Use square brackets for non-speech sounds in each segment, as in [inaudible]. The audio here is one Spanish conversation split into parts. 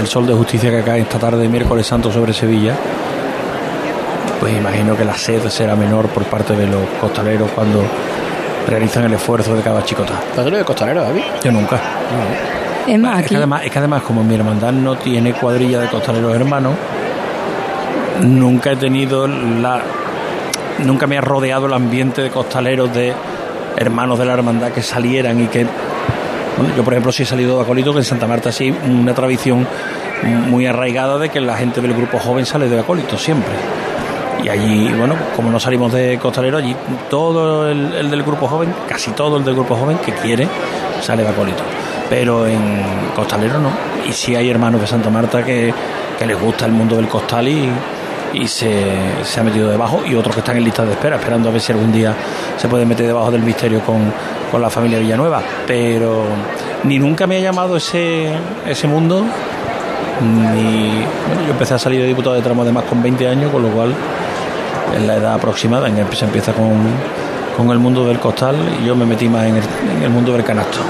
el sol de justicia que cae esta tarde de miércoles santo sobre Sevilla, pues imagino que la sed será menor por parte de los costaleros cuando realizan el esfuerzo de cada chicota. ¿Tú eres de costalero, David? Yo nunca. Es más, Es que, además, es que además, como mi hermandad no tiene cuadrilla de costaleros hermanos, nunca he tenido la. Nunca me ha rodeado el ambiente de costaleros de hermanos de la hermandad que salieran y que. Yo, por ejemplo, sí he salido de acólito, que en Santa Marta sí, una tradición muy arraigada de que la gente del grupo joven sale de acólito siempre. Y allí, bueno, como no salimos de costalero, allí todo el, el del grupo joven, casi todo el del grupo joven que quiere, sale de acólito. Pero en costalero no. Y sí hay hermanos de Santa Marta que, que les gusta el mundo del costal y, y se, se ha metido debajo. Y otros que están en lista de espera, esperando a ver si algún día se puede meter debajo del misterio con, con la familia Villanueva. Pero ni nunca me ha llamado ese, ese mundo. Ni, bueno, yo empecé a salir de diputado de tramo además con 20 años, con lo cual es la edad aproximada en se empieza con, con el mundo del costal y yo me metí más en el, en el mundo del canasto. [laughs]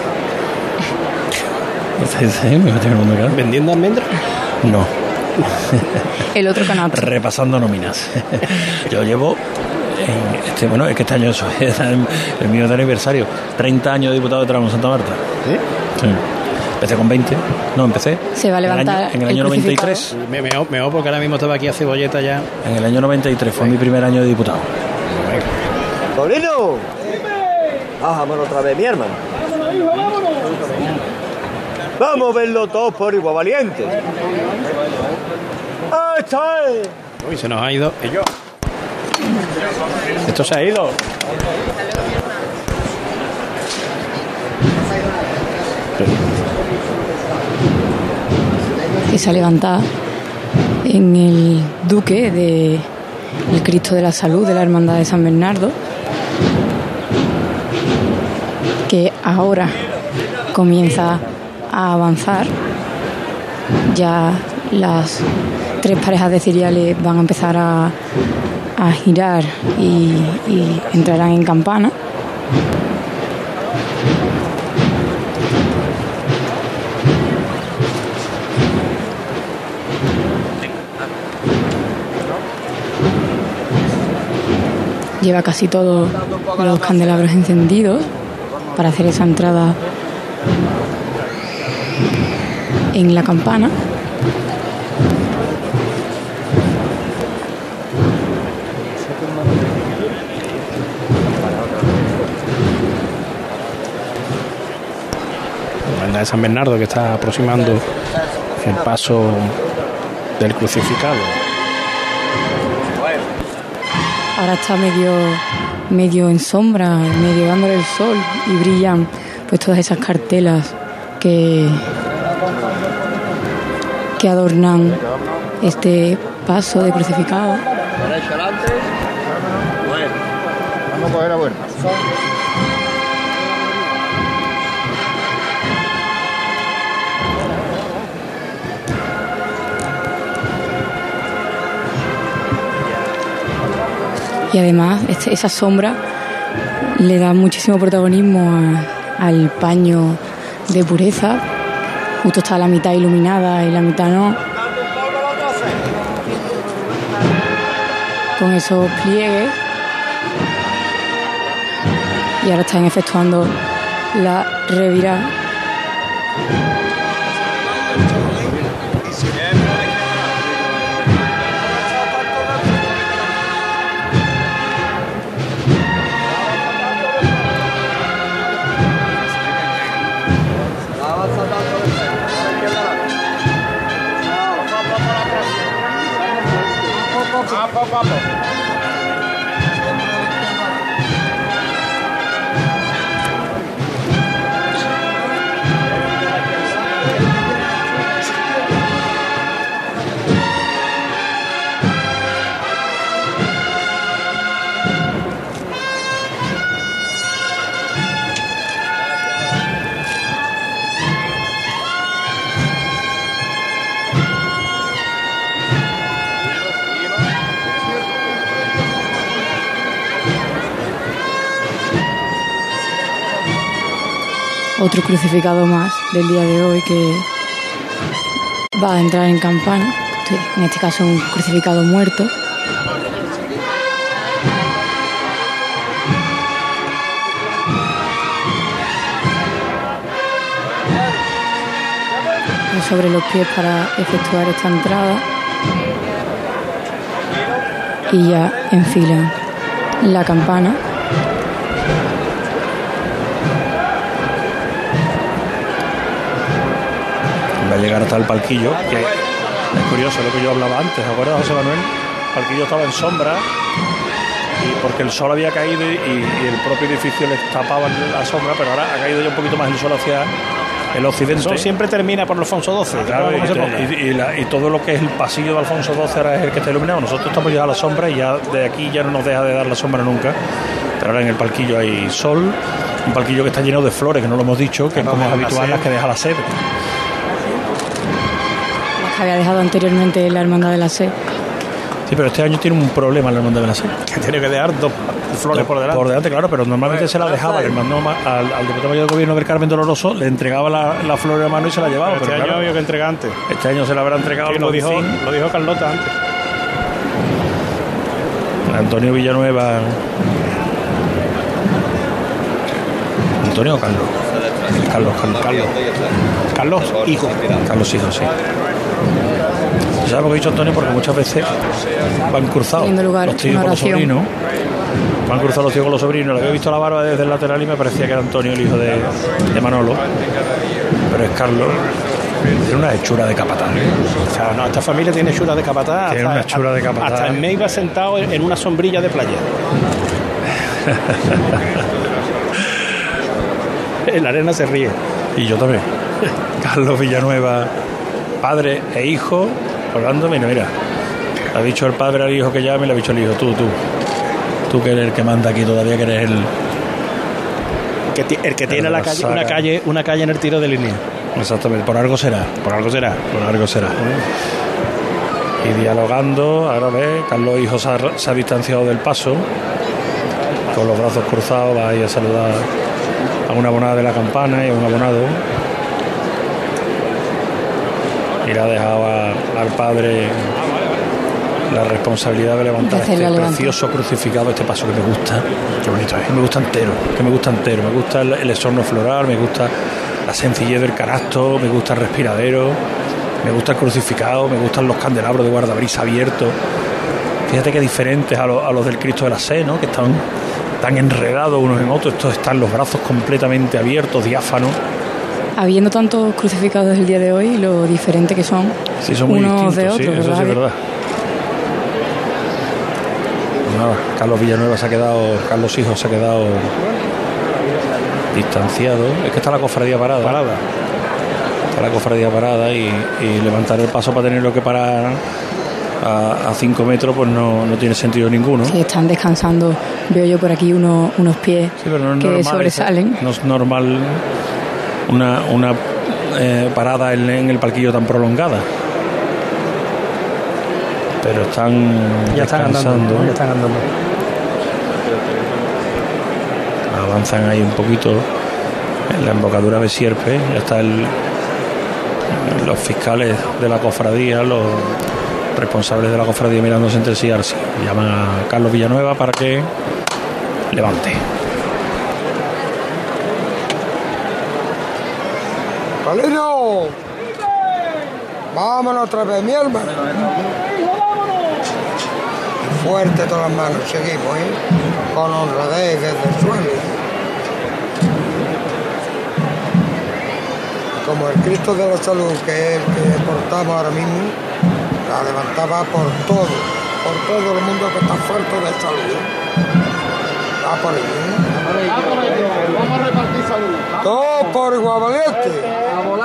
Sí, sí, me metí en el mundo del canasto. ¿Vendiendo almendras? No, el otro canal. [laughs] repasando nóminas. [laughs] yo llevo, en este, bueno, es que este año eso, [laughs] es el, el mío de aniversario, 30 años de diputado de tramo en Santa Marta. ¿Sí? Sí. Empecé con 20, no, empecé. Se va a en el levantar año- En el el año crucificado. 93. Me meo porque ahora mismo estaba aquí a cebolleta ya. En el año 93 fue mi primer año de diputado. ¡Sobrino! Bájamelo otra vez, mi hermano. Vamos a verlo todos por igual valiente. ¡Ahí está! Uy, se nos ha ido. ¿Y yo? Esto se ha ido. que se ha levantado en el Duque de el Cristo de la Salud de la Hermandad de San Bernardo, que ahora comienza a avanzar. Ya las tres parejas de ciriales van a empezar a, a girar y, entrarán en campana. Lleva casi todos los candelabros encendidos para hacer esa entrada en la campana. De San Bernardo que está aproximando el paso del crucificado. Ahora está medio, medio en sombra, medio dándole el sol y brillan pues todas esas cartelas que, que adornan este paso de crucificado. Derecha adelante. Bueno. Vamos a coger la vuelta. Y además este- esa sombra le da muchísimo protagonismo al paño de pureza. Justo está la mitad iluminada y la mitad no. Con esos pliegues. Y ahora están efectuando la revirada. Otro crucificado más del día de hoy que va a entrar en campana, en este caso un crucificado muerto. sobre los pies para efectuar esta entrada. Y ya enfilan la campana llegar hasta el palquillo que es curioso lo que yo hablaba antes ¿te acuerdas José Manuel? el palquillo estaba en sombra y porque el sol había caído y, y el propio edificio les tapaba la sombra pero ahora ha caído ya un poquito más el sol hacia el occidente. Eso siempre termina por Alfonso XII. Claro, y, y, todo lo que es el pasillo de Alfonso XII ahora es el que está iluminado. Nosotros estamos ya a la sombra y ya de aquí ya no nos deja de dar la sombra nunca. Pero ahora en el palquillo hay sol, un palquillo que está lleno de flores, que no lo hemos dicho, que es como es habitual las que deja la sed. Que había dejado anteriormente la Hermandad de la Sed. Sí, pero este año tiene un problema la Hermandad de la Sed. Que tiene que dejar dos flores por delante. Por delante, claro, pero normalmente se la dejaba, mandó al, al diputado mayor de gobierno del Carmen Doloroso, le entregaba la, la flor de mano y se la llevaba. Pero este año había que entregar antes. Este año se la habrá entregado. Sí, lo, dijo, lo dijo Carlota antes. Antonio Villanueva. Antonio o Carlos. Carlos, Carlos. Carlos. Carlos, hijo. Carlos, hijo, sí. ¿Sabes lo que ha dicho Antonio? Porque muchas veces van cruzados los tíos con los sobrinos. Van cruzados los tíos con los sobrinos. Le había visto la barba desde el lateral y me parecía que era Antonio, el hijo de, de Manolo. Pero es Carlos. Tiene una hechura de capataz. O sea, no, esta familia tiene hechura de capataz. Tiene una hechura de capataz. Hasta en iba sentado en una sombrilla de playa. [laughs] en la arena se ríe. Y yo también. [laughs] Carlos Villanueva, padre e hijo, hablando, mira, mira. Ha dicho el padre al hijo que llame, le ha dicho el hijo, tú, tú. Tú que eres el que manda aquí todavía, que eres el. Que el que tiene la calle, una calle, una calle en el tiro de línea. Exactamente, por algo será. Por algo será. Por algo será. Y dialogando, ahora ve, Carlos Hijo se ha, se ha distanciado del paso, con los brazos cruzados, va ahí a saludar a una abonada de la campana y a un abonado. Y le ha dejado al padre la responsabilidad de levantar este precioso crucificado, este paso que me gusta. Qué bonito es. Que me gusta entero, que me gusta entero. Me gusta el, el esorno floral, me gusta la sencillez del canasto, me gusta el respiradero, me gusta el crucificado, me gustan los candelabros de guardabrisa abiertos. Fíjate que diferentes a, lo, a, los del Cristo de la Sé, ¿no? que están tan enredados unos en otros. Estos están los brazos completamente abiertos, diáfanos. Habiendo tantos crucificados el día de hoy, lo diferente que son, sí, son muy unos de sí, eso ¿verdad? sí es verdad. Nada, Carlos Villanueva se ha quedado, Carlos Hijos se ha quedado distanciado. Es que está la cofradía parada. Parada. Está la cofradía parada y, y levantar el paso para tenerlo que parar a 5 metros pues no, no, tiene sentido ninguno. Sí, están descansando, veo yo por aquí uno, unos pies sí, no es que normal, sobresalen. No es normal una, una eh, parada en, en, el palquillo tan prolongada. Pero están ya están andando, ¿no? ya están andando. Avanzan ahí un poquito en la embocadura de Sierpe, ya está el, los fiscales de la cofradía, los responsables de la cofradía mirándose entre sí, llaman a Carlos Villanueva para que levante. ¡Palino! Vámonos otra vez, mi hermano. Fuerte todas las manos, seguimos, ¿eh? Con honradez desde el suelo. Como el Cristo de la Salud, que es el que portamos ahora mismo, la levantaba por todo, por todo el mundo que está fuerte de salud. Va por ahí, ¿eh? Todo por Guavaliente,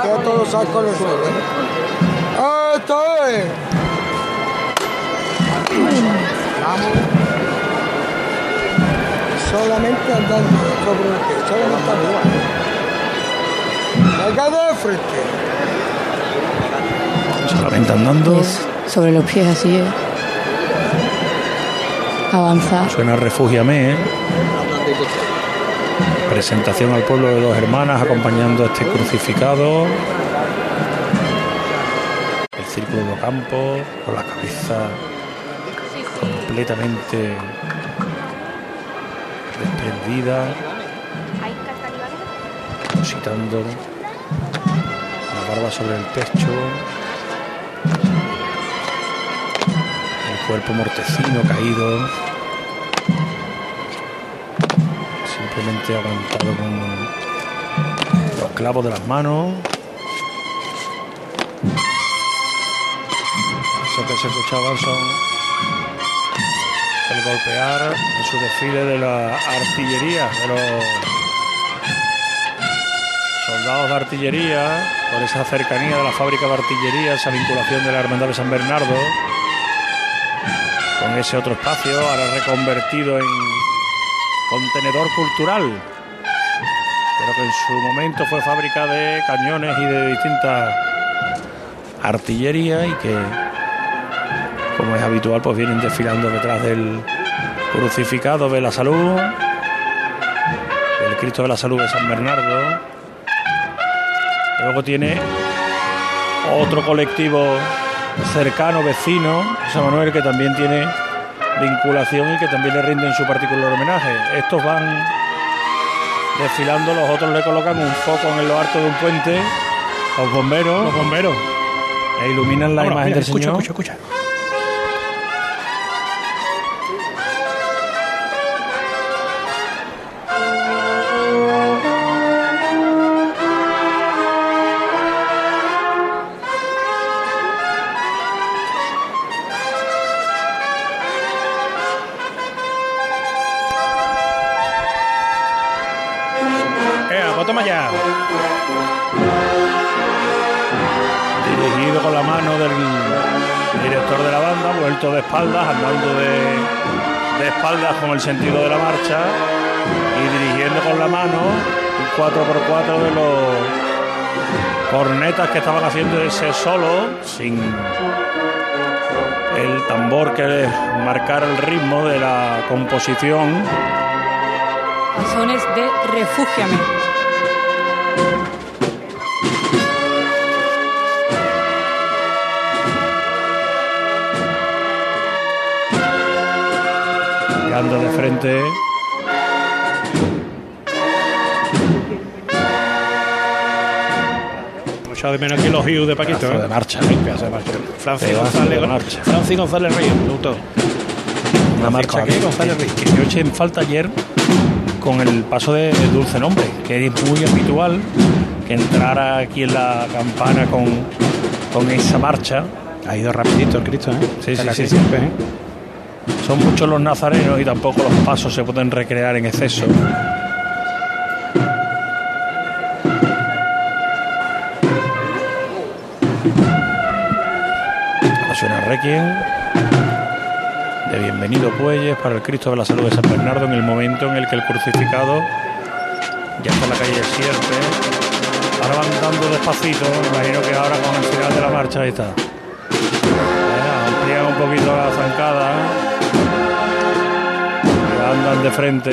que todos sacan con el suelo. ¿eh? ¡Esto es! Vamos. Solamente andando sobre el pie, solamente andando. Venga de frente. Solamente andando. Sobre los pies así es. Avanza. Suena Refúgiame, ¿eh? Presentación al pueblo de dos hermanas acompañando a este crucificado. círculo de campo, con la cabeza completamente desprendida, depositando la barba sobre el pecho, el cuerpo mortecino caído, aguantado con los clavos de las manos. Eso que se escuchaban son el golpear en su desfile de la artillería, de los soldados de artillería, por esa cercanía de la fábrica de artillería, esa vinculación de la Hermandad de San Bernardo, con ese otro espacio, ahora reconvertido en contenedor cultural, pero que en su momento fue fábrica de cañones y de distintas artillería y que como es habitual, pues vienen desfilando detrás del crucificado de la salud, el Cristo de la Salud de San Bernardo. Luego tiene otro colectivo cercano, vecino, San Manuel, que también tiene vinculación y que también le rinden su particular homenaje. Estos van desfilando, los otros le colocan un foco en lo alto de un puente, los bomberos, Los bomberos. e iluminan la Vámonos, imagen mira, del escucha, Señor. escucha, escucha. Espaldas, andando de, de espaldas con el sentido de la marcha y dirigiendo con la mano un 4x4 de los cornetas que estaban haciendo ese solo sin el tambor que marcara el ritmo de la composición. Sones de Refúgiame. Frente. Mucho de menos que los Hughes de Paquito. ¿eh? de marcha. Pedazo de marcha. Francis González, marcha. Francis González Reyes. Una marcha ¿qué? que, González Riz. que yo eché en falta ayer con el paso de Dulce Nombre, que es muy habitual que entrara aquí en la campana con, con esa marcha. Ha ido rapidito el Cristo, ¿eh? Sí, sí, casi sí. siempre, ¿eh? Son muchos los nazarenos y tampoco los pasos se pueden recrear en exceso. Suena Requiem de Bienvenido Puelles para el Cristo de la Salud de San Bernardo en el momento en el que el crucificado ya está en la calle van dando despacito, imagino que ahora con el final de la marcha está. Eh, amplían un poquito la zancada. De frente.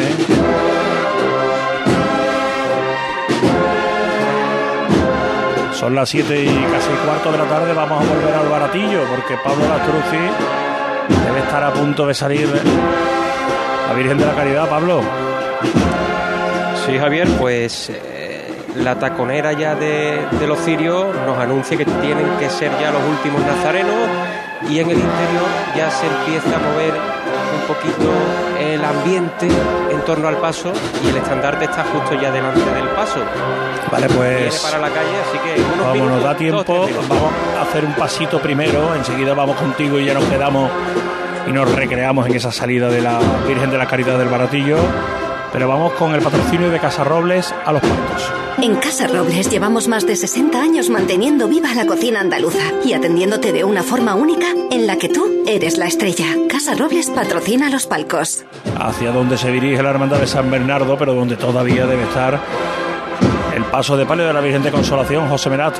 Son las 7 y casi cuarto de la tarde. Vamos a volver al baratillo porque Pablo Lastruzzi debe estar a punto de salir la Virgen de la Caridad. Pablo, Sí, Javier, pues eh, la taconera ya de, de los cirios nos anuncia que tienen que ser ya los últimos nazarenos y en el interior ya se empieza a mover un poquito el ambiente en torno al paso y el estandarte está justo ya delante del paso. vale, Viene pues para la calle, así que unos como minutos, nos da dos, tiempo, minutos. vamos a hacer un pasito primero. Enseguida vamos contigo y ya nos quedamos y nos recreamos en esa salida de la Virgen de la Caridad del Baratillo. Pero vamos con el patrocinio de Casa Robles a los partos. En Casa Robles llevamos más de 60 años manteniendo viva la cocina andaluza y atendiéndote de una forma única en la que tú eres la estrella. Casa Robles patrocina los palcos. hacia donde se dirige la hermandad de San Bernardo, pero donde todavía debe estar el paso de palio de la Virgen de Consolación, José Merat.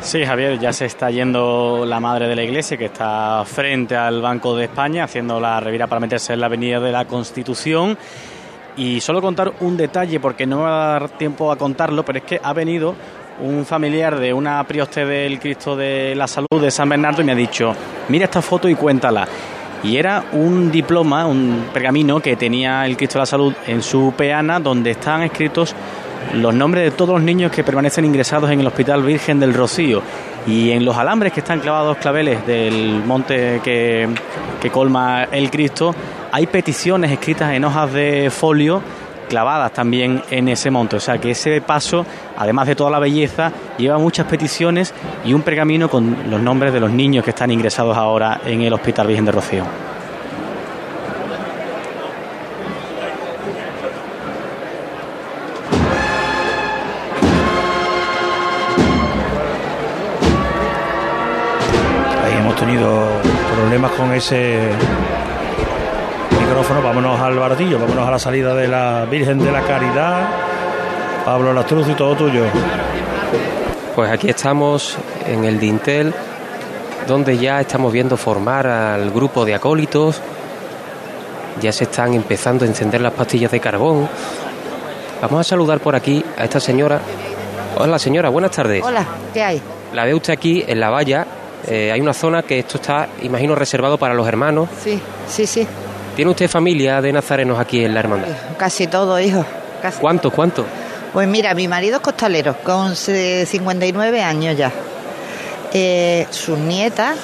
Sí, Javier, ya se está yendo la madre de la iglesia que está frente al Banco de España haciendo la revira para meterse en la avenida de la Constitución. Y solo contar un detalle, porque no me va a dar tiempo a contarlo, pero es que ha venido un familiar de una prioste del Cristo de la Salud de San Bernardo y me ha dicho, mira esta foto y cuéntala. Y era un diploma, un pergamino que tenía el Cristo de la Salud en su peana, donde están escritos los nombres de todos los niños que permanecen ingresados en el Hospital Virgen del Rocío. Y en los alambres que están clavados claveles del monte que, que colma el Cristo, hay peticiones escritas en hojas de folio clavadas también en ese monte. O sea que ese paso, además de toda la belleza, lleva muchas peticiones y un pergamino con los nombres de los niños que están ingresados ahora en el Hospital Virgen de Rocío. Ahí hemos tenido problemas con ese micrófono. Vámonos al bardillo, vámonos a la salida de la Virgen de la Caridad. Pablo Lastruz y todo tuyo. Pues aquí estamos en el Dintel, donde ya estamos viendo formar al grupo de acólitos. Ya se están empezando a encender las pastillas de carbón. Vamos a saludar por aquí a esta señora. Hola señora, buenas tardes. Hola, ¿qué hay? La ve usted aquí en la valla. Eh, hay una zona que esto está, imagino, reservado para los hermanos. Sí, sí, sí. ¿Tiene usted familia de nazarenos aquí en la hermandad? Casi todo, hijo. Casi. ¿Cuánto, cuánto? Pues mira, mi marido es costalero, con eh, 59 años ya. Eh, sus nietas,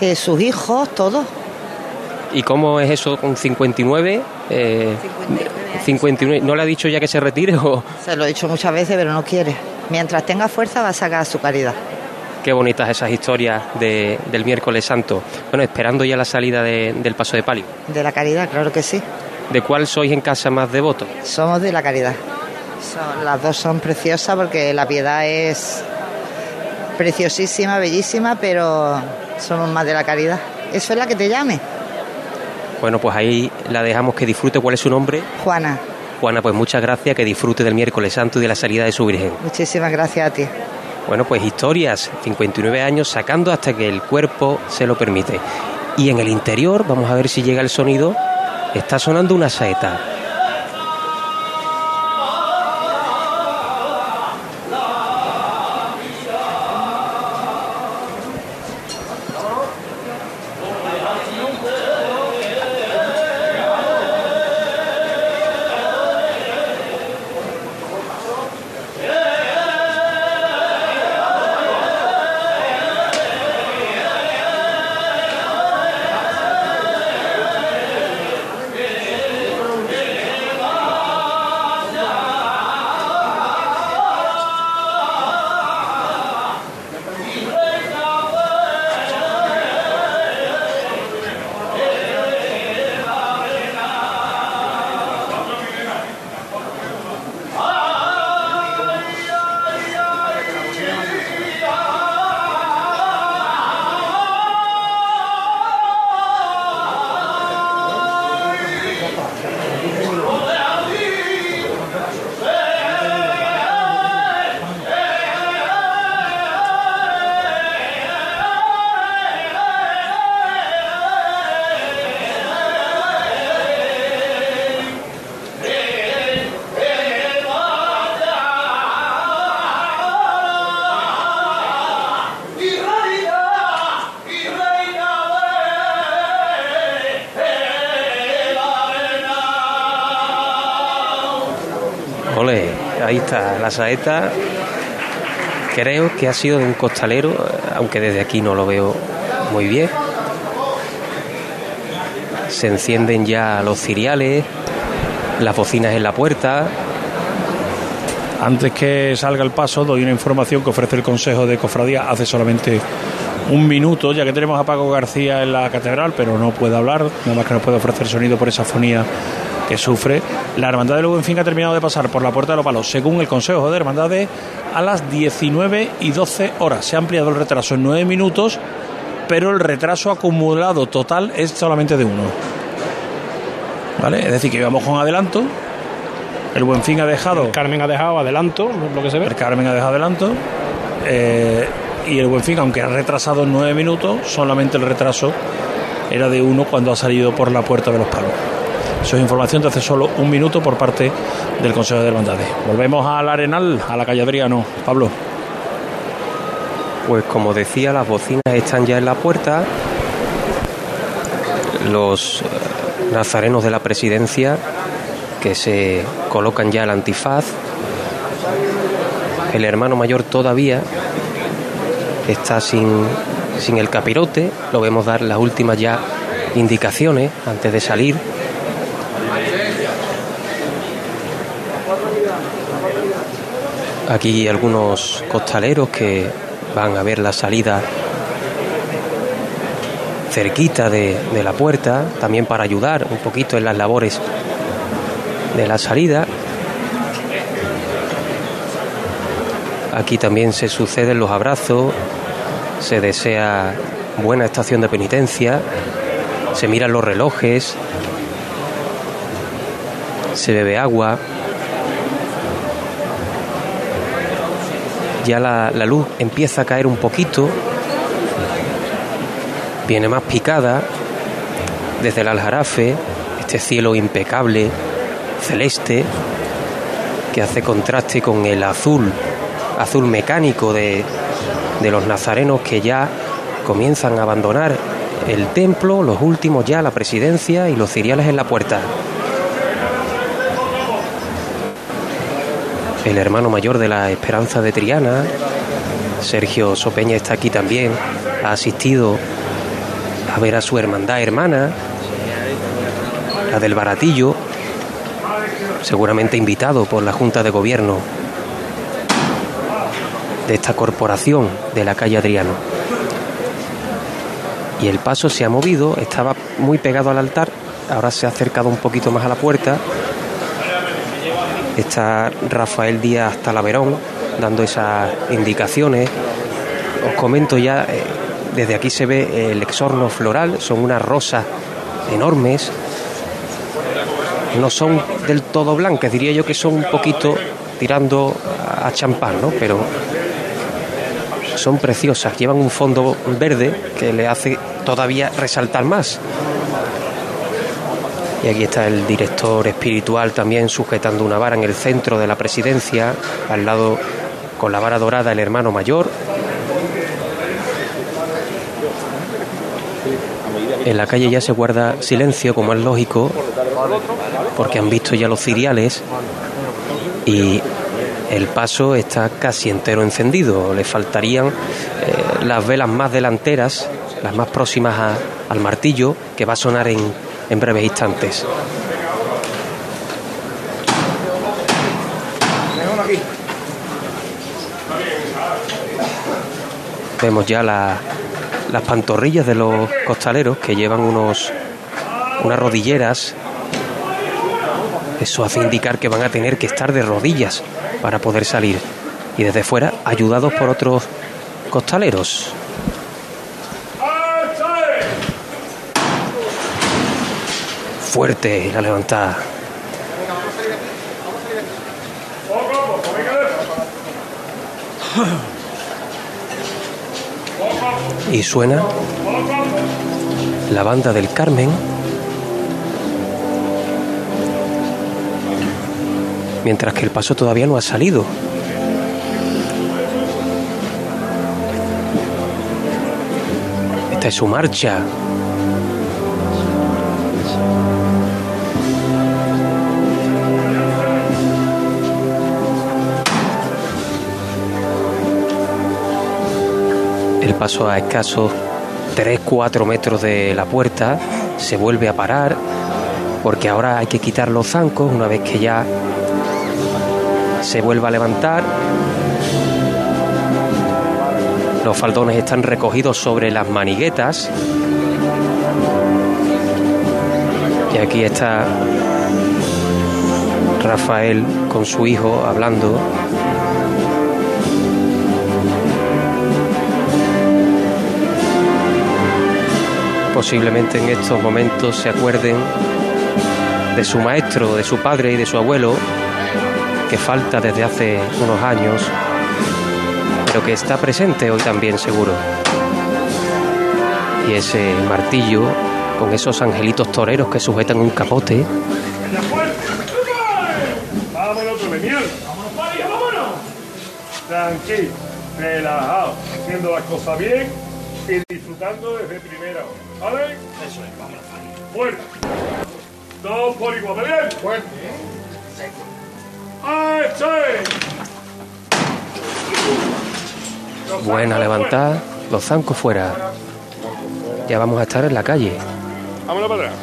eh, sus hijos, todos. ¿Y cómo es eso con 59? Eh, 59. ¿No le ha dicho ya que se retire o...? Se lo he dicho muchas veces, pero no quiere. Mientras tenga fuerza va a sacar su caridad. Qué bonitas esas historias de- del miércoles santo. Bueno, esperando ya la salida de- del paso de palio. De la caridad, claro que sí. ¿De cuál sois en casa más devoto? Somos de la caridad. Son- las dos son preciosas porque la piedad es preciosísima, bellísima, pero somos más de la caridad. Eso es la que te llame, Bueno, pues ahí la dejamos que disfrute. ¿Cuál es su nombre? Juana. Juana, pues muchas gracias, que disfrute del miércoles santo y de la salida de su Virgen. Muchísimas gracias a ti. Bueno, pues historias, 59 años, sacando hasta que el cuerpo se lo permite. Y en el interior, vamos a ver si llega el sonido, está sonando una saeta. Ahí está la saeta. Creo que ha sido de un costalero, aunque desde aquí no lo veo muy bien. Se encienden ya los ciriales, las bocinas en la puerta. Antes que salga el paso, doy una información que ofrece el Consejo de Cofradía hace solamente un minuto, ya que tenemos a Paco García en la catedral, pero no puede hablar, nada más que nos puede ofrecer sonido por esa fonía que sufre. La Hermandad de Lugo, en fin, ha terminado de pasar por la Puerta de los Palos, según el Consejo de Hermandades, a las 19 y 12 horas. Se ha ampliado el retraso en 9 minutos, pero el retraso acumulado total es solamente de uno. ¿Vale? Es decir, que íbamos con adelanto. El Buen Fin ha dejado. Carmen ha dejado adelanto, lo que se ve. El Carmen ha dejado adelanto. eh, y el Buen Fin, aunque ha retrasado en nueve minutos, solamente el retraso era de uno cuando ha salido por la puerta de los palos. Eso es información de hace solo un minuto por parte del Consejo de Hermandades. Volvemos al Arenal, a la calle Adriano. Pablo. Pues como decía, las bocinas están ya en la puerta. Los eh, nazarenos de la presidencia que se colocan ya el antifaz. El hermano mayor todavía está sin, sin el capirote. Lo vemos dar las últimas ya indicaciones antes de salir. Aquí algunos costaleros que van a ver la salida cerquita de, la puerta, también para ayudar un poquito en las labores de la salida. Aquí también se suceden los abrazos, se desea buena estación de penitencia, se miran los relojes, se bebe agua. Ya la, luz empieza a caer un poquito, viene más picada desde el aljarafe, este cielo impecable, celeste, que hace contraste con el azul, azul mecánico de, de los nazarenos que ya comienzan a abandonar el templo, los últimos ya la presidencia y los ciriales en la puerta. El hermano mayor de la Esperanza de Triana, Sergio Sopeña está aquí también, ha asistido a ver a su hermandad hermana, la del Baratillo, seguramente invitado por la Junta de Gobierno de esta corporación de la calle Adriano. Y el paso se ha movido, estaba muy pegado al altar, ahora se ha acercado un poquito más a la puerta. Está Rafael Díaz Talaverón dando esas indicaciones. Os comento ya, eh, desde aquí se ve el exorno floral, son unas rosas enormes, no son del todo blancas, diría yo que son un poquito tirando a champán, ¿no? Pero son preciosas, llevan un fondo verde que le hace todavía resaltar más. Y aquí está el director espiritual también sujetando una vara en el centro de la presidencia, al lado con la vara dorada el hermano mayor. En la calle ya se guarda silencio, como es lógico, porque han visto ya los ciriales y el paso está casi entero encendido. Le faltarían eh, las velas más delanteras, las más próximas a, al martillo, que va a sonar en, en breves instantes. Vemos ya la, las pantorrillas de los costaleros que llevan unos unas rodilleras. Eso hace indicar que van a tener que estar de rodillas para poder salir. Y desde fuera, ayudados por otros costaleros. Fuerte la levantada. Y suena la banda del Carmen. Mientras que el paso todavía no ha salido. Esta es su marcha. Paso a escasos 3-4 metros de la puerta se vuelve a parar porque ahora hay que quitar los zancos una vez que ya se vuelva a levantar. Los faldones están recogidos sobre las maniguetas. Y aquí está Rafael con su hijo hablando. Posiblemente en estos momentos se acuerden de su maestro, de su padre y de su abuelo, que falta desde hace unos años, pero que está presente hoy también seguro. Y ese martillo con esos angelitos toreros que sujetan un capote. Tranquilo. relajado, haciendo las cosas bien y disfrutando desde primera hora. ¿Vale? Eso es, vamos Fuera. Dos por igual, ¿vale? Fuerte. ¡Eso es! Buena levantada, los zancos fuera. Ya vamos a estar en la calle. Vámonos para atrás.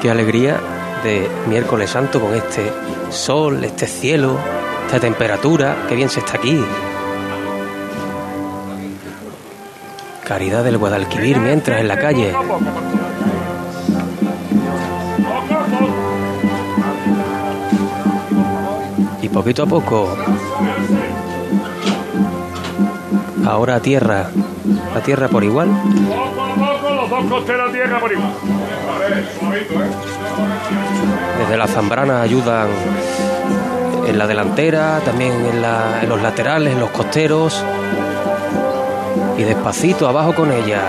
Qué alegría de miércoles santo con este sol, este cielo, esta temperatura. Qué bien se está aquí. Caridad del Guadalquivir mientras en la calle. Y poquito a poco. Ahora a tierra. A tierra por igual. Desde la zambrana ayudan en la delantera, también en los laterales, en los costeros. Y despacito abajo con ella,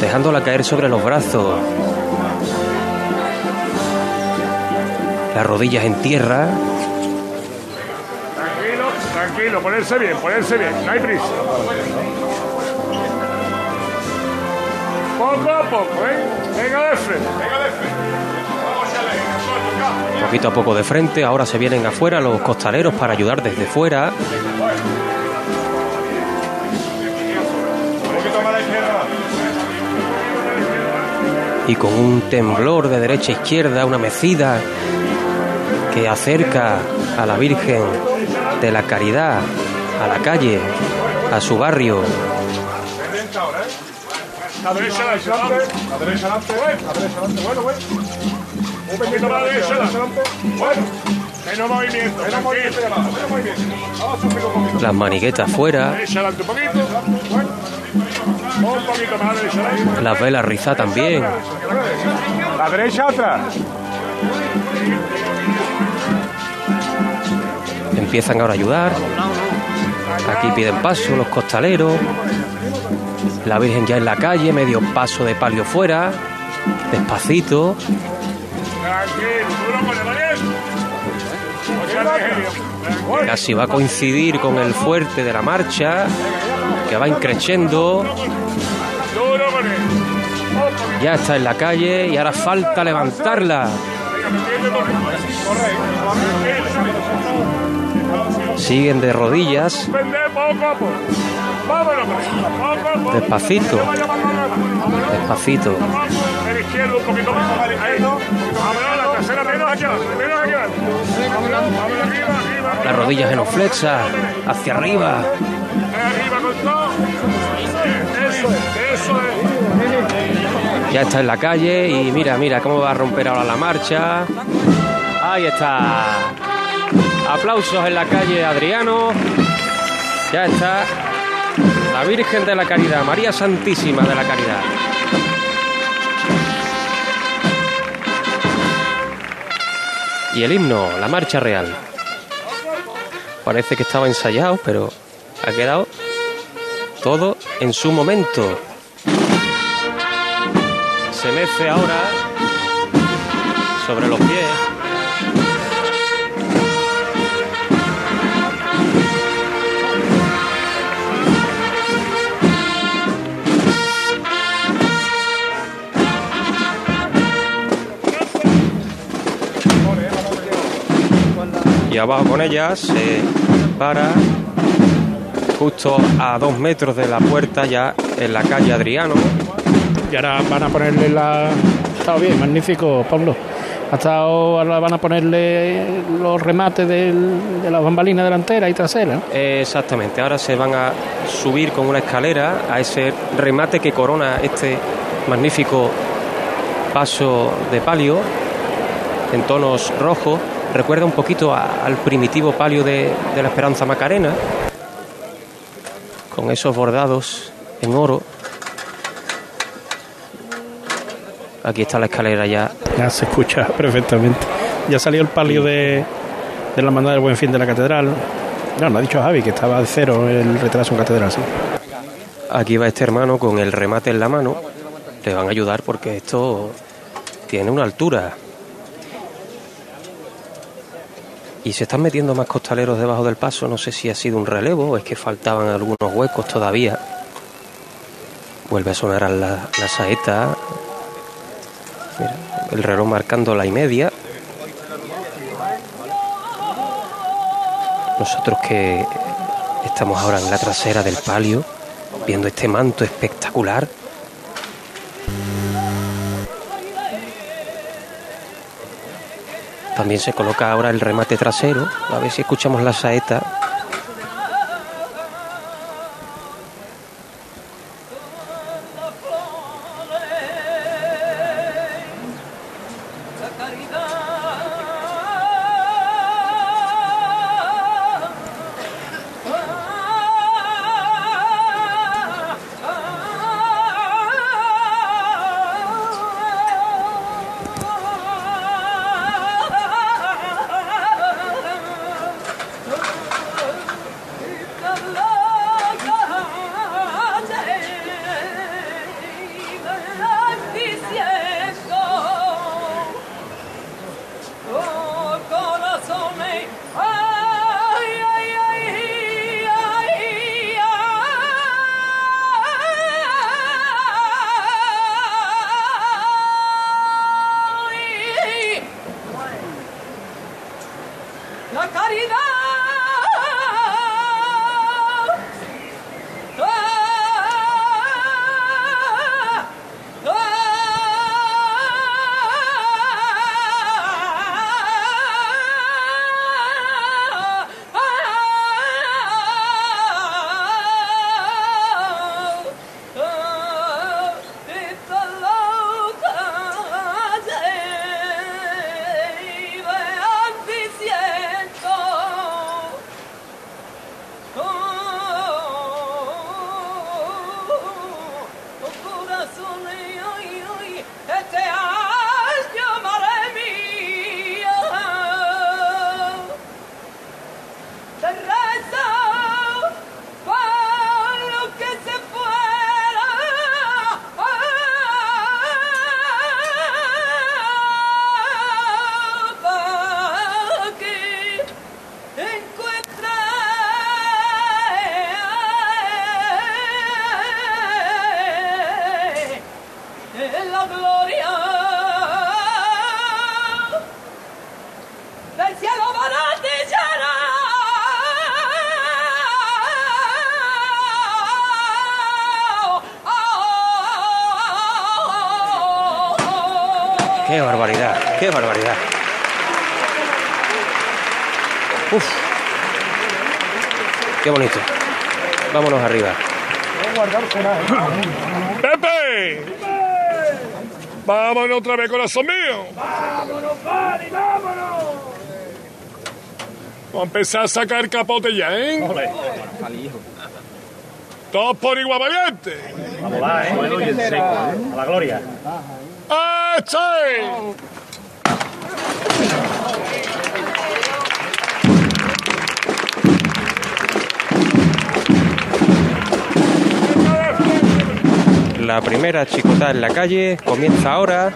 dejándola caer sobre los brazos. Las rodillas en tierra, Tranquilo, tranquilo, ponerse bien, ponerse bien, no hay prisa. Poco a poco, ¿eh? Venga de frente, venga de frente. Poquito a poco de frente. Ahora se vienen afuera los costaleros para ayudar desde fuera. Y con un temblor de derecha a izquierda, una mecida que acerca a la Virgen de la Caridad a la calle, a su barrio. Pendiente ahora, ¿eh? La derecha adelante, la derecha adelante, la derecha adelante, bueno, bueno. Un poquito más a la derecha adelante, bueno. Menos movimiento, menos movimiento, menos movimiento. Vamos a subir un poquito. Las maniguetas fuera, Derecha adelante un poquito, bueno. La velas rizadas también. La derecha atrás. Empiezan ahora a ayudar. Aquí piden paso los costaleros. La Virgen ya en la calle, medio paso de palio fuera. Despacito. Casi va a coincidir con el fuerte de la marcha, que va increciendo. Ya está en la calle y ahora falta levantarla. Siguen de rodillas. Despacito. Despacito. Las rodillas genuflexas, hacia arriba. Ya está en la calle y mira, mira cómo va a romper ahora la marcha. Ahí está. Aplausos en la calle Adriano. Ya está la Virgen de la Caridad, María Santísima de la Caridad. Y el himno, la marcha real. Parece que estaba ensayado, pero ha quedado todo en su momento. Se mece ahora sobre los pies. Y abajo con ella se para justo a dos metros de la puerta ya en la calle Adriano. Y ahora van a ponerle la. Ha estado bien, magnífico, Pablo. Ha estado, ahora van a ponerle los remates del- de las bambalinas delanteras y traseras. ¿no? Exactamente, ahora se van a subir con una escalera a ese remate que corona este magnífico paso de palio en tonos rojos. Recuerda un poquito a- al primitivo palio de, de la Esperanza Macarena, con esos bordados en oro. Aquí está la escalera ya. Ya se escucha [laughs] perfectamente. Ya salió el palio de, de la hermandad del Buen Fin de la Catedral. No, lo ha dicho Javi, que estaba de cero el retraso en Catedral, sí. Aquí va este hermano con el remate en la mano. Le van a ayudar porque esto tiene una altura. Y se están metiendo más costaleros debajo del paso. No sé si ha sido un relevo o es que faltaban algunos huecos todavía. Vuelve a sonar la, la saeta. Mira, el reloj marcando la y media. Nosotros que estamos ahora en la trasera del palio, viendo este manto espectacular. También se coloca ahora el remate trasero. A ver si escuchamos la saeta. Otra vez, corazón mío. ¡Vámonos, Pani, vámonos! Vamos a empezar a sacar capote ya, ¿eh? Todos por igual valiente. Vamos, va, ¿eh? Bueno y en seco, ¿eh? A la gloria. ¡Eche! La primera chicota en la calle comienza ahora.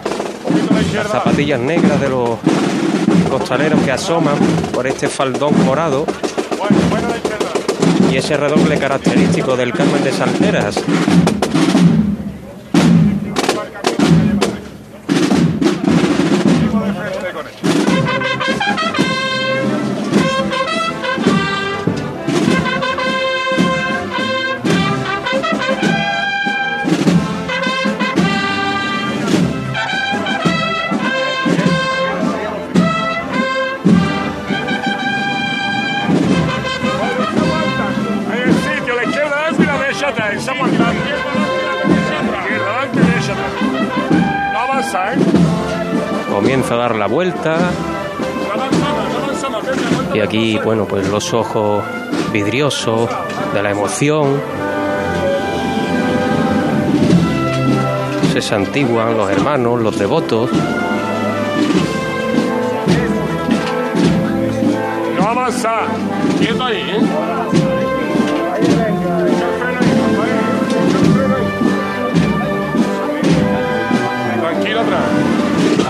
Las zapatillas negras de los costaleros que asoman por este faldón morado. Y ese redoble característico del Carmen de Salteras. Comienza a dar la vuelta. Y aquí, bueno, pues los ojos vidriosos de la emoción. Se santiguan los hermanos, los devotos. No avanza.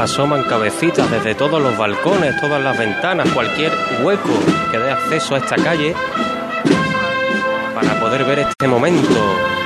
Asoman cabecitas desde todos los balcones, todas las ventanas, cualquier hueco que dé acceso a esta calle para poder ver este momento.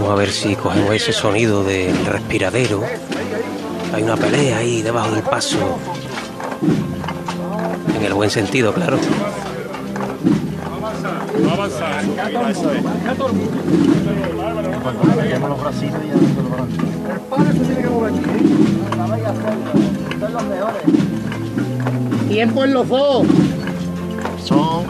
Vamos a ver si cogemos ese sonido del respiradero. Hay una pelea ahí debajo del paso. En el buen sentido, claro. Tiempo en los dos. Son.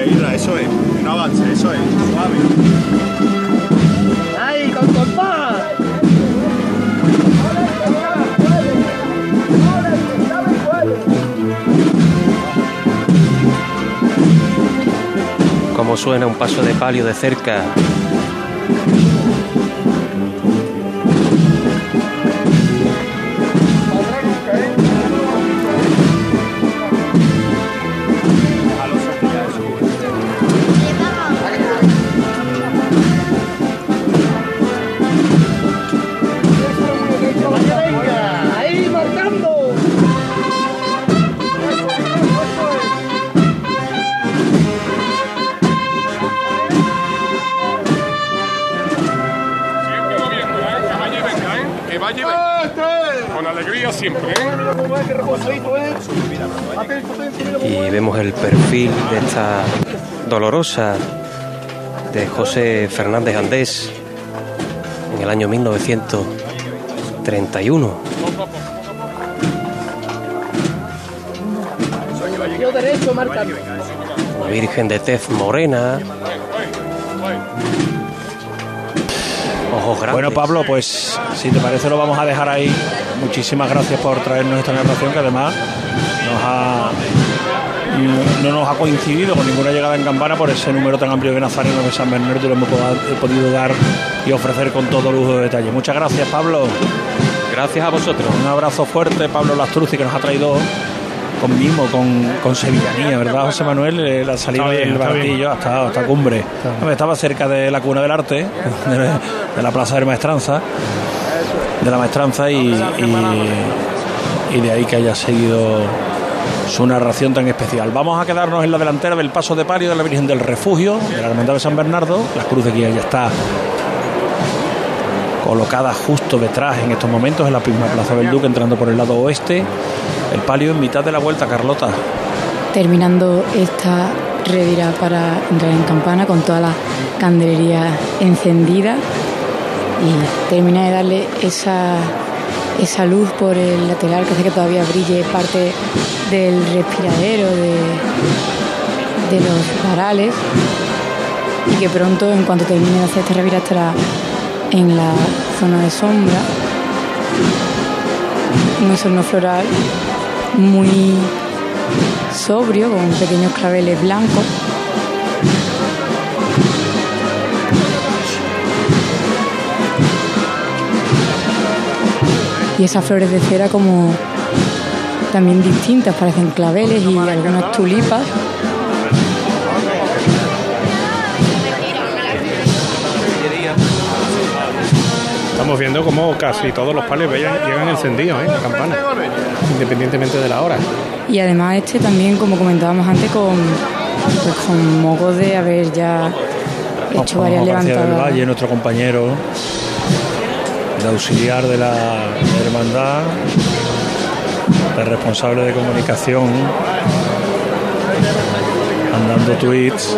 Es, Isra, eso es. No avance, eso es. Suave. ¡Ay, con compás! Como suena un paso de palio de cerca. Dolorosa de José Fernández Andés en el año 1931. Yo derecho, marcando. Una virgen de tez morena. Bueno, Pablo, pues si te parece lo vamos a dejar ahí. Muchísimas gracias por traernos esta narración que además nos ha no nos ha coincidido con ninguna llegada en campana por ese número tan amplio de nazarenos de San Bernardo y lo hemos podido dar y ofrecer con todo lujo de detalle. Muchas gracias, Pablo. Gracias a vosotros. Un abrazo fuerte, Pablo Lastruzzi, que nos ha traído con mimo, con, con sevillanía, ¿verdad, José Manuel? Eh, la salida bien, del baratillo bien. hasta, hasta cumbre. Estaba cerca de la cuna del arte, [laughs] de, de la plaza de Maestranza, de la Maestranza, y, y, y de ahí que haya seguido su narración tan especial. Vamos a quedarnos en la delantera del paso de palio de la Virgen del Refugio, de la Hermandad de San Bernardo. La cruz de guía ya está colocada justo detrás en estos momentos en la misma Plaza del Duque, entrando por el lado oeste. El palio en mitad de la vuelta, Carlota. terminando esta revira para entrar en campana con toda la candelería encendida y termina de darle esa, esa luz por el lateral que hace que todavía brille parte del respiradero de, los varales y que pronto en cuanto termine de hacer esta revira estará en la zona de sombra un esorno floral muy sobrio, con pequeños claveles blancos. Y esas flores de cera como también distintas, parecen claveles y algunas tulipas. Estamos viendo cómo casi todos los pales llegan, llegan encendidos, ¿eh? La campana, independientemente de la hora. Y además este también, como comentábamos antes, con, pues con moco de haber ya hecho varias del levantadas. Valle, nuestro compañero de auxiliar de la hermandad, de responsable de comunicación, mandando tweets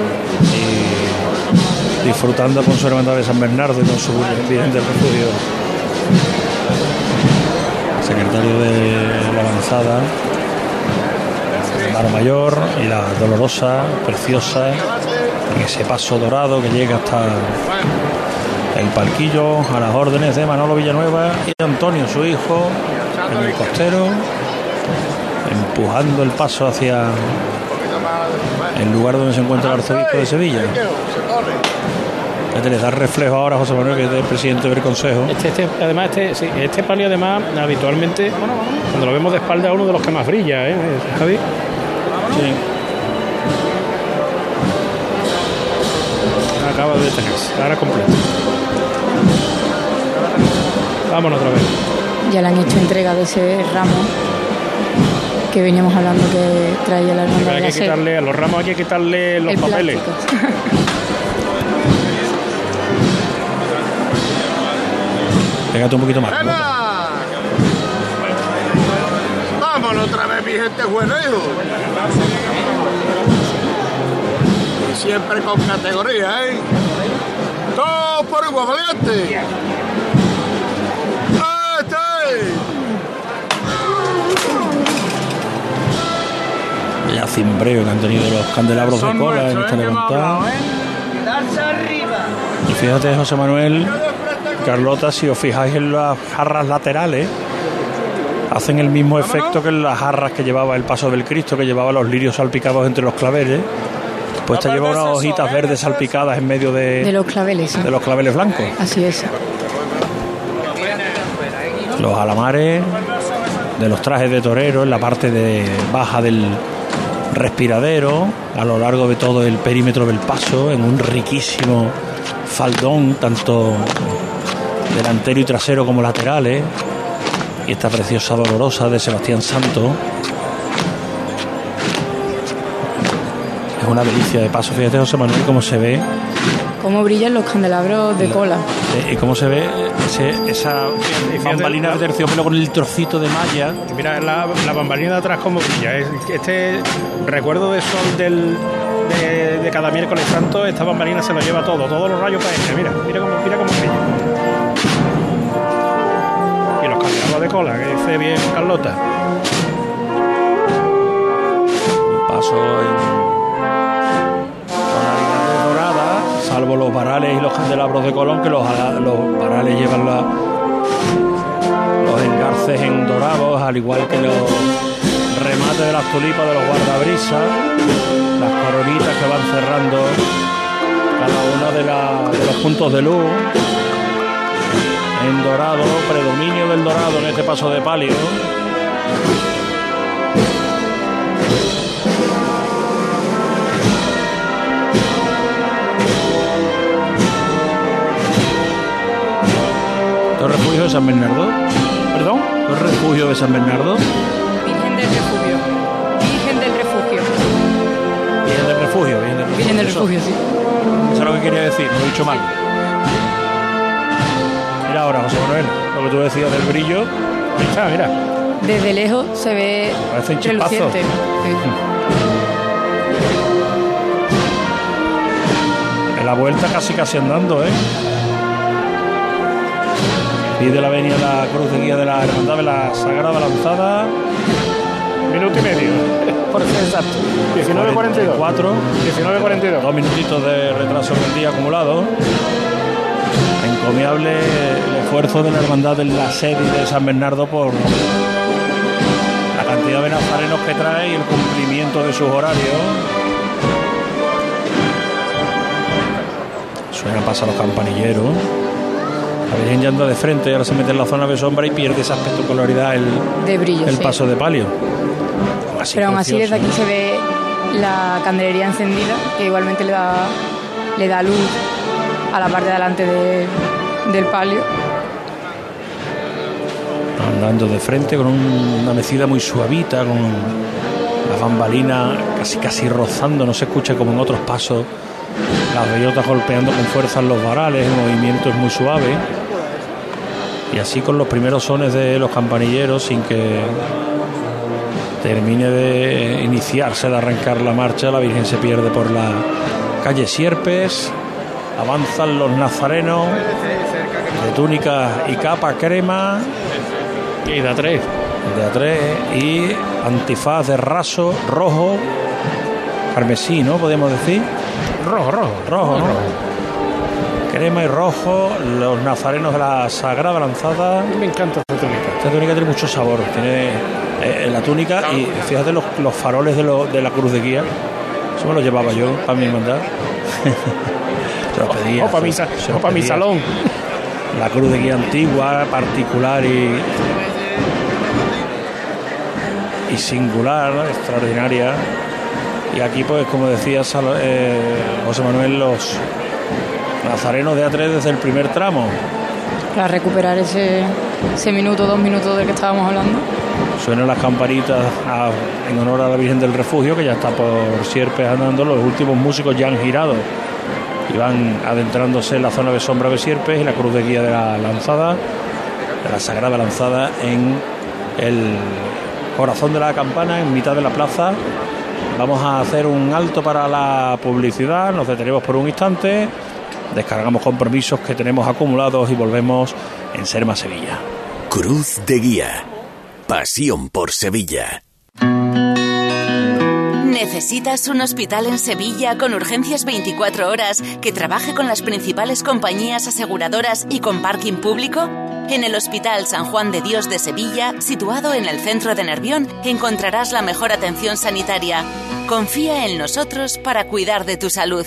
y disfrutando con su hermandad de San Bernardo y con su Virgen del Refugio. Secretario de la avanzada, hermano mayor y la dolorosa, preciosa, en ese paso dorado que llega hasta el palquillo a las órdenes de Manolo Villanueva y Antonio, su hijo, en el costero, empujando el paso hacia el lugar donde se encuentra el arzobispo de Sevilla. Le da reflejo ahora a José Manuel, que es el presidente del consejo. Este, este, además, este, sí, este palio, además, habitualmente, cuando lo vemos de espalda, es uno de los que más brilla, ¿eh? Javi. Sí. Acaba de detenerse, ahora completo. Vámonos otra vez. Ya le han hecho entrega de ese ramo que veníamos hablando que traía la hermandad de Hay que quitarle, a los ramos hay que quitarle los El papeles. [laughs] Pégate un poquito más. ¡Eva! Vámonos otra vez, mi gente buena, hijo. Y siempre con categoría, ¿eh? Todo por igual valiente. Cimbreo que han tenido los candelabros de cola en esta levantada. Y fíjate, José Manuel, Carlota, si os fijáis en las jarras laterales, hacen el mismo efecto que en las jarras que llevaba el paso del Cristo, que llevaba los lirios salpicados entre los claveles. Pues esta lleva unas hojitas verdes salpicadas en medio de, De los claveles, de los claveles blancos. Así es. Los alamares de los trajes de torero en la parte de baja del respiradero, a lo largo de todo el perímetro del paso, en un riquísimo faldón, tanto delantero y trasero como laterales. Y esta preciosa dolorosa de Sebastián Santo. Es una delicia de paso. Fíjate, José Manuel, cómo se ve Cómo brillan los candelabros de cola. eh, y cómo se ve ese- esa bambalina de terciopelo con el trocito de malla. Mira la, la bambalina de atrás como brilla. Es- Este recuerdo de sol del, de, de cada miércoles santo, esta bambalina se lo lleva todo, todos los rayos para este. Mira, mira cómo, mira cómo brilla. Y los candelabros de cola, que dice bien Carlota. paso en salvo los varales y los candelabros de Colón, que los, varales llevan los engarces en dorados, al igual que los remates de las tulipas de los guardabrisas, las coronitas que van cerrando cada uno de, de los puntos de luz. En dorado, predominio del dorado en este paso de palio. Refugio de San Bernardo? ¿Perdón? ¿Esto es refugio de San Bernardo? Virgen del refugio. Virgen del refugio. Virgen del refugio, Virgen del refugio. Virgen del Eso- refugio, sí. Eso es lo que quería decir, lo he dicho mal. Mira ahora, José Manuel, lo que tú decías del brillo. Ahí está, mira. Desde lejos se ve Parece un reluciente. Sí. [laughs] En la vuelta casi casi andando, ¿eh? Pide la venia la cruz de guía de la hermandad de la Sagrada Lanzada. Minuto y medio. Por exacto. 19.42. 4. 19.42. Dos minutitos de retraso en el día acumulado. Encomiable el esfuerzo de la hermandad de la sede y de San Bernardo por la cantidad de nazarenos que trae y el cumplimiento de sus horarios. Suenan pasar los campanilleros. La Virgen ya anda de frente, ahora se mete en la zona de sombra y pierde esa espectacularidad el, De brillo, el sí. paso de palio. Así Pero aún así desde aquí se ve la candelería encendida, que igualmente le da, le da luz a la parte de delante de- del palio. andando de frente con un- una mecida muy suavita, con la bambalina casi casi rozando, no se escucha como en otros pasos, las bellotas golpeando con fuerza en los varales, el movimiento es muy suave. Y así con los primeros sones de los campanilleros, sin que termine de iniciarse, de arrancar la marcha, la Virgen se pierde por la calle Sierpes, avanzan los nazarenos de túnica y capa crema Y da tres. de A3 y antifaz de raso rojo, carmesí, ¿no? Podemos decir. Rojo, rojo. Rojo, ¿no? Crema y rojo, los nazarenos de la Sagrada Lanzada. Me encanta esta túnica. Esta túnica tiene mucho sabor, tiene eh, la túnica y fíjate los, los faroles de, lo- de la cruz de guía. Eso me lo llevaba yo para mi hermandad. [laughs] se lo pedía. O para mi, o salón. La cruz de guía antigua, particular y, y singular, ¿no? extraordinaria. Y aquí, pues, como decía eh, José Manuel, los nazarenos de A3 desde el primer tramo. Para recuperar ese, ese minuto, dos minutos del que estábamos hablando. Suenan las campanitas a- en honor a la Virgen del Refugio, que ya está por Sierpes andando. Los últimos músicos ya han girado y van adentrándose en la zona de sombra de Sierpes y la cruz de guía de la lanzada, de la Sagrada Lanzada, en el corazón de la campana, en mitad de la plaza. Vamos a hacer un alto para la publicidad, nos detenemos por un instante, descargamos compromisos que tenemos acumulados y volvemos en Serma Sevilla. Cruz de Guía. Pasión por Sevilla. ¿Necesitas un hospital en Sevilla con urgencias 24 horas que trabaje con las principales compañías aseguradoras y con parking público? En el Hospital San Juan de Dios de Sevilla, situado en el centro de Nervión, encontrarás la mejor atención sanitaria. Confía en nosotros para cuidar de tu salud.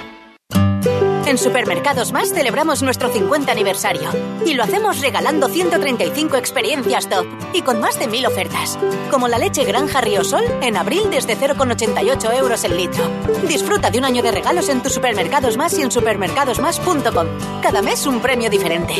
En Supermercados Más celebramos nuestro 50 aniversario y lo hacemos regalando 135 experiencias top y con más de 1000 ofertas, como la leche Granja Riosol en abril desde 0,88 euros el litro. Disfruta de un año de regalos en tus Supermercados Más y en supermercadosmás.com. Cada mes un premio diferente.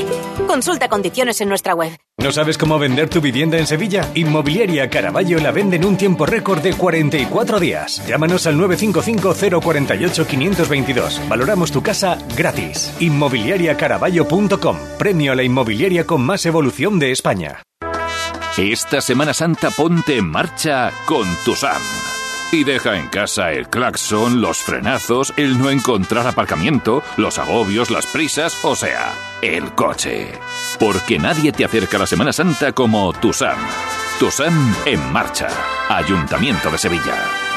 Consulta condiciones en nuestra web. ¿No sabes cómo vender tu vivienda en Sevilla? Inmobiliaria Caraballo la vende en un tiempo récord de 44 días. Llámanos al 955-048-522. Valoramos tu casa gratis. Inmobiliariacaraballo.com. Premio a la inmobiliaria con más evolución de España. Esta Semana Santa ponte en marcha con Tusam. Y deja en casa el claxon, los frenazos, el no encontrar aparcamiento, los agobios, las prisas, o sea, el coche. Porque nadie te acerca a la Semana Santa como Tusam. Tusam en marcha. Ayuntamiento de Sevilla.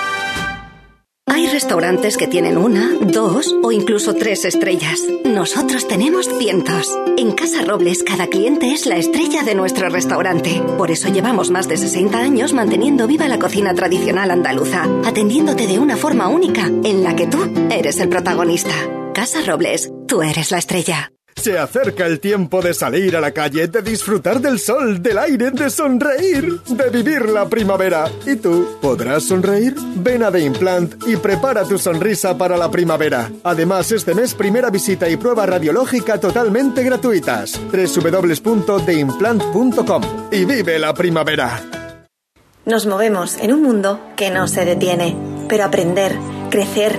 Hay restaurantes que tienen una, dos o incluso tres estrellas. Nosotros tenemos cientos. En Casa Robles cada cliente es la estrella de nuestro restaurante. Por eso llevamos más de 60 años manteniendo viva la cocina tradicional andaluza, atendiéndote de una forma única en la que tú eres el protagonista. Casa Robles, tú eres la estrella. Se acerca el tiempo de salir a la calle, de disfrutar del sol, del aire, de sonreír, de vivir la primavera. ¿Y tú podrás sonreír? Ven a The Implant y prepara tu sonrisa para la primavera. Además, este mes primera visita y prueba radiológica totalmente gratuitas. www.theimplant.com y vive la primavera. Nos movemos en un mundo que no se detiene, pero aprender, crecer,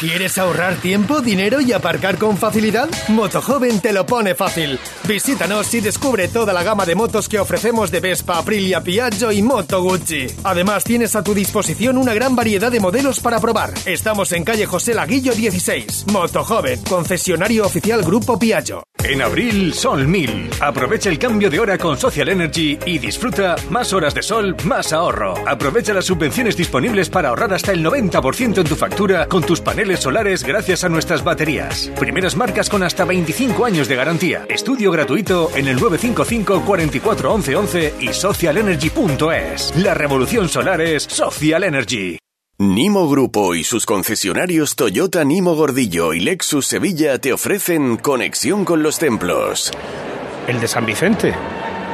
¿Quieres ahorrar tiempo, dinero y aparcar con facilidad? Motojoven te lo pone fácil. Visítanos y descubre toda la gama de motos que ofrecemos de Vespa, Aprilia, Piaggio y Moto Gucci. Además, tienes a tu disposición una gran variedad de modelos para probar. Estamos en calle José Laguillo 16. Motojoven, concesionario oficial Grupo Piaggio. En abril, Sol 1000. Aprovecha el cambio de hora con Social Energy y disfruta más horas de sol, más ahorro. Aprovecha las subvenciones disponibles para ahorrar hasta el 90% en tu factura con tus paneles solares gracias a nuestras baterías. Primeras marcas con hasta 25 años de garantía. Estudio gratuito en el 955 44 11 11 y socialenergy.es. La revolución solar es Social Energy. Nimo Grupo y sus concesionarios Toyota Nimo Gordillo y Lexus Sevilla te ofrecen conexión con los templos. El de San Vicente,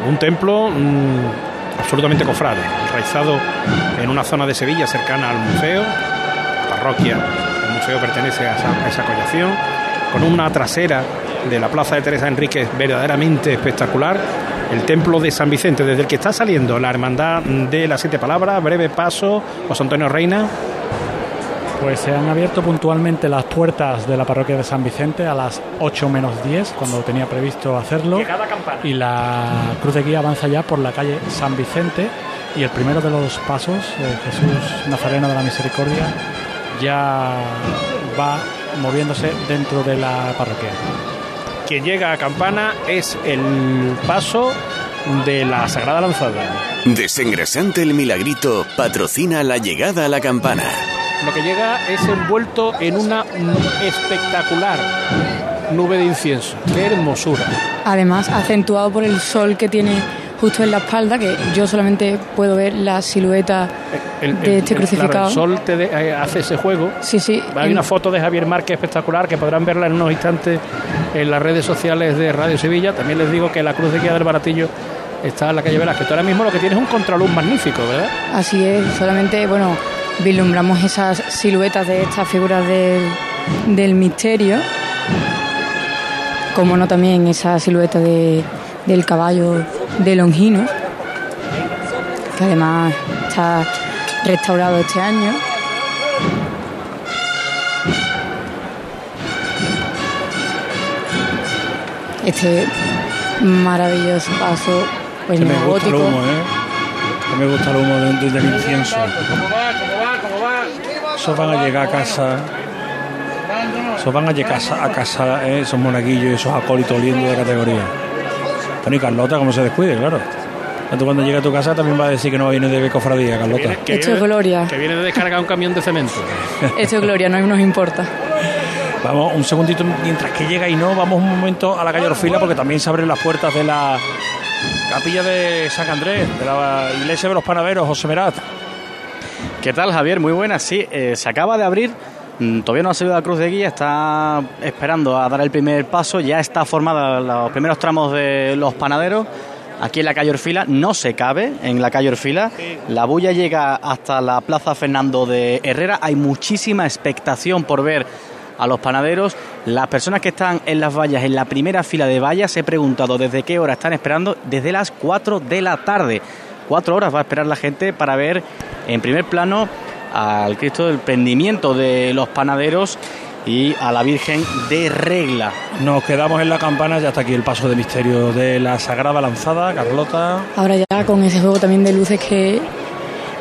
un templo mm, absolutamente cofrade, enraizado en una zona de Sevilla cercana al museo, parroquia, museo pertenece a esa, a esa collación, con una trasera de la Plaza de Teresa Enríquez verdaderamente espectacular. El templo de San Vicente, desde el que está saliendo la Hermandad de las Siete Palabras, breve paso, José Antonio Reina. Pues se han abierto puntualmente las puertas de la parroquia de San Vicente a las 8 menos 10, cuando tenía previsto hacerlo. Y la cruz de guía avanza ya por la calle San Vicente. Y el primero de los pasos, eh, Jesús Nazareno de la Misericordia, ya va moviéndose dentro de la parroquia. Quien llega a Campana es el paso de la Sagrada Lanzada. Desengrasante el milagrito patrocina la llegada a la campana. Lo que llega es envuelto en una espectacular nube de incienso. ¡Qué hermosura! Además, acentuado por el sol que tiene justo en la espalda, que yo solamente puedo ver la silueta El- de este el- crucificado. claro, el sol te de- eh, hace ese juego. Sí, sí. Hay una foto de Javier Márquez espectacular que podrán verla en unos instantes en las redes sociales de Radio Sevilla. También les digo que la Cruz de Guía del Baratillo está en la calle Velázquez. Tú ahora mismo lo que tienes es un contraluz magnífico, ¿verdad? Así es, solamente, bueno, vislumbramos esas siluetas de estas figuras del, del misterio, como no también esa silueta de, del caballo de Longinos, que además está restaurado este año. Este maravilloso paso, pues Que me gusta el humo, ¿eh? Que me gusta el humo del, del incienso. Esos van a llegar a casa. Esos van a llegar a casa, a casa ¿eh? esos monaguillos y esos acólitos oliendo de categoría. Bueno, y Carlota, como se descuide, claro. Tú cuando llegue a tu casa también va a decir que no viene de cofradía, Carlota. Que Esto es viene- gloria. Que viene de descargar un camión de cemento. [laughs] Esto es gloria, no nos importa. [laughs] Vamos, un segundito, mientras que llega y no, vamos un momento a la calle Orfila porque también se abren las puertas de la capilla de San Andrés, de la iglesia de los panaderos, José Merat. ¿Qué tal, Javier? Muy buenas. Sí, eh, se acaba de abrir. Mm, Todavía no ha salido la cruz de guía, está esperando a dar el primer paso. Ya está formada los primeros tramos de los panaderos aquí en la calle Orfila, no se cabe en la calle Orfila. La bulla llega hasta la Plaza Fernando de Herrera. Hay muchísima expectación por ver a los panaderos. Las personas que están en las vallas, en la primera fila de vallas, he preguntado desde qué hora están esperando, desde las 4 de la tarde. Cuatro horas va a esperar la gente para ver en primer plano al Cristo del prendimiento de los panaderos y a la Virgen de Regla. Nos quedamos en la campana, ya está aquí el paso de misterio de la Sagrada Lanzada, Carlota. Ahora ya con ese juego también de luces que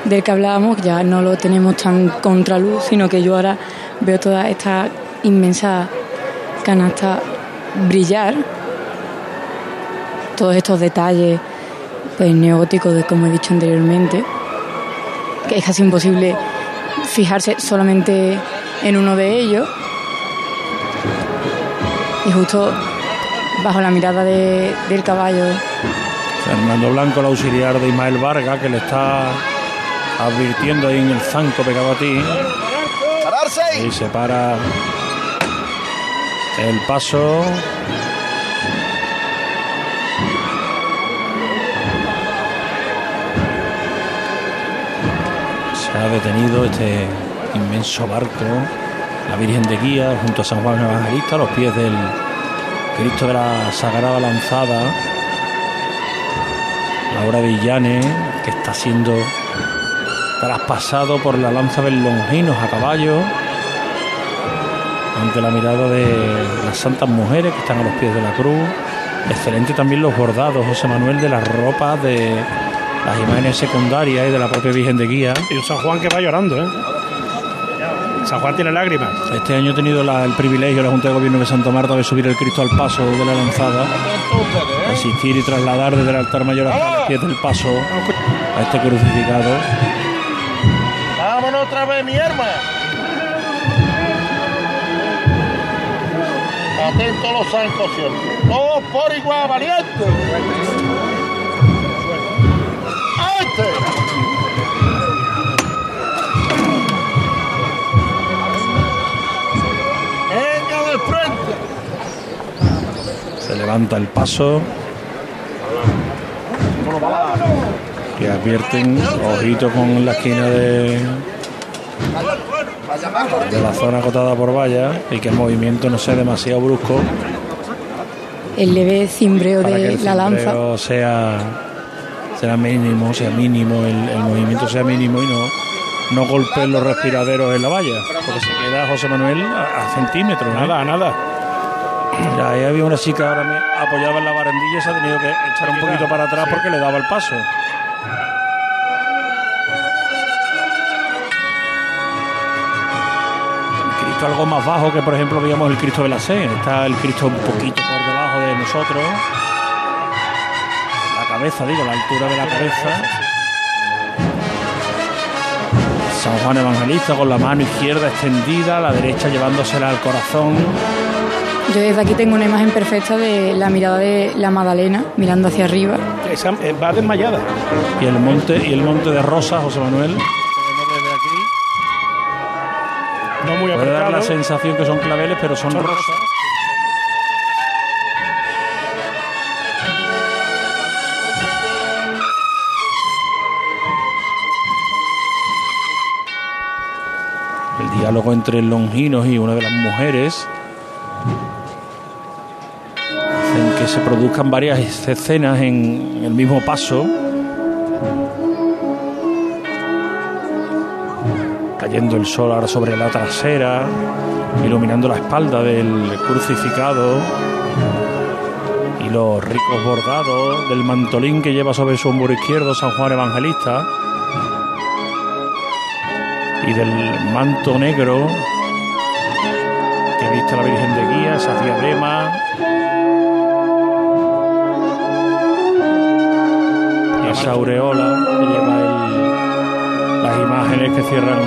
del que hablábamos, ya no lo tenemos tan contraluz, sino que yo ahora veo toda esta inmensa canasta brillar. Todos estos detalles pues neogóticos, de, como he dicho anteriormente, que es casi imposible fijarse solamente en uno de ellos. Y justo bajo la mirada de- del caballo Fernando Blanco, el auxiliar de Ismael Vargas, que le está advirtiendo ahí en el zanco pegado a ti. Y se para el paso. Ha detenido este inmenso barco, la Virgen de Guía, junto a San Juan Evangelista, a los pies del Cristo de la Sagrada Lanzada. Laura Villane, que está siendo traspasado por la lanza de Longinos a caballo, ante la mirada de las santas mujeres que están a los pies de la cruz. Excelente también los bordados, José Manuel, de las ropas de las imágenes secundarias y de la propia Virgen de Guía. Y un San Juan que va llorando, ¿eh? San Juan tiene lágrimas. Este año he tenido la- el privilegio, la Junta de Gobierno de Santa Marta, de subir el Cristo al paso de la lanzada, asistir y trasladar desde el altar mayor hasta los pies del paso a este crucificado. Vámonos otra vez, mi arma. Atentos los zancos siempre. Todos por igual, valiente. Levanta el paso. Que advierten, ojito con la esquina de, de la zona acotada por valla y que el movimiento no sea demasiado brusco el leve cimbreo que de el la lanza. sea, sea mínimo, sea mínimo, el, el movimiento sea mínimo y no, no golpeen los respiraderos en la valla, porque se queda José Manuel a, a centímetros. ¿no? Nada, nada. Ya, ahí había una chica ahora me apoyaba en la barandilla y se ha tenido que echar un poquito para atrás porque le daba el paso. El Cristo algo más bajo que por ejemplo veíamos el Cristo de la C. Está el Cristo un poquito por debajo de nosotros. La cabeza, digo, la altura de la cabeza. San Juan Evangelista con la mano izquierda extendida, la derecha llevándosela al corazón. Yo desde aquí tengo una imagen perfecta de la mirada de la Magdalena mirando hacia arriba. Esa, eh, va desmayada. Y el monte y el monte de Rosa, José Manuel. No muy Puede dar la sensación que son claveles, pero son, Son rosas. rosas. El diálogo entre Longinos y una de las mujeres se produzcan varias escenas en el mismo paso. Cayendo el sol ahora sobre la trasera, iluminando la espalda del crucificado y los ricos bordados del mantolín que lleva sobre su hombro izquierdo San Juan Evangelista y del manto negro que viste la Virgen de Guía, esa diadema. Esa aureola que lleva las imágenes que cierran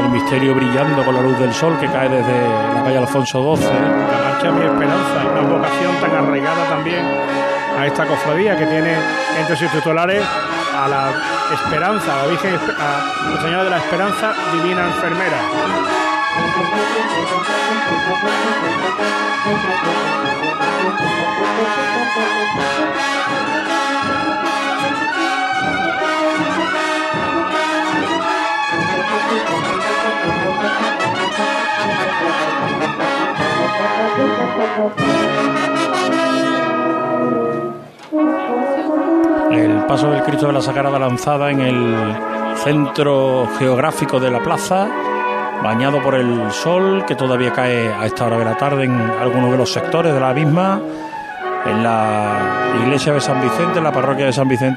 el misterio brillando con la luz del sol que cae desde la calle Alfonso XII. La marcha Mi Esperanza, una vocación tan arraigada también a esta cofradía que tiene entre sus titulares a la Esperanza, a la Virgen, a Nuestra Señora de la Esperanza, Divina Enfermera. El paso del Cristo de la Sagrada lanzada en el centro geográfico de la plaza, bañado por el sol que todavía cae a esta hora de la tarde en algunos de los sectores de la misma, en la iglesia de San Vicente, en la parroquia de San Vicente.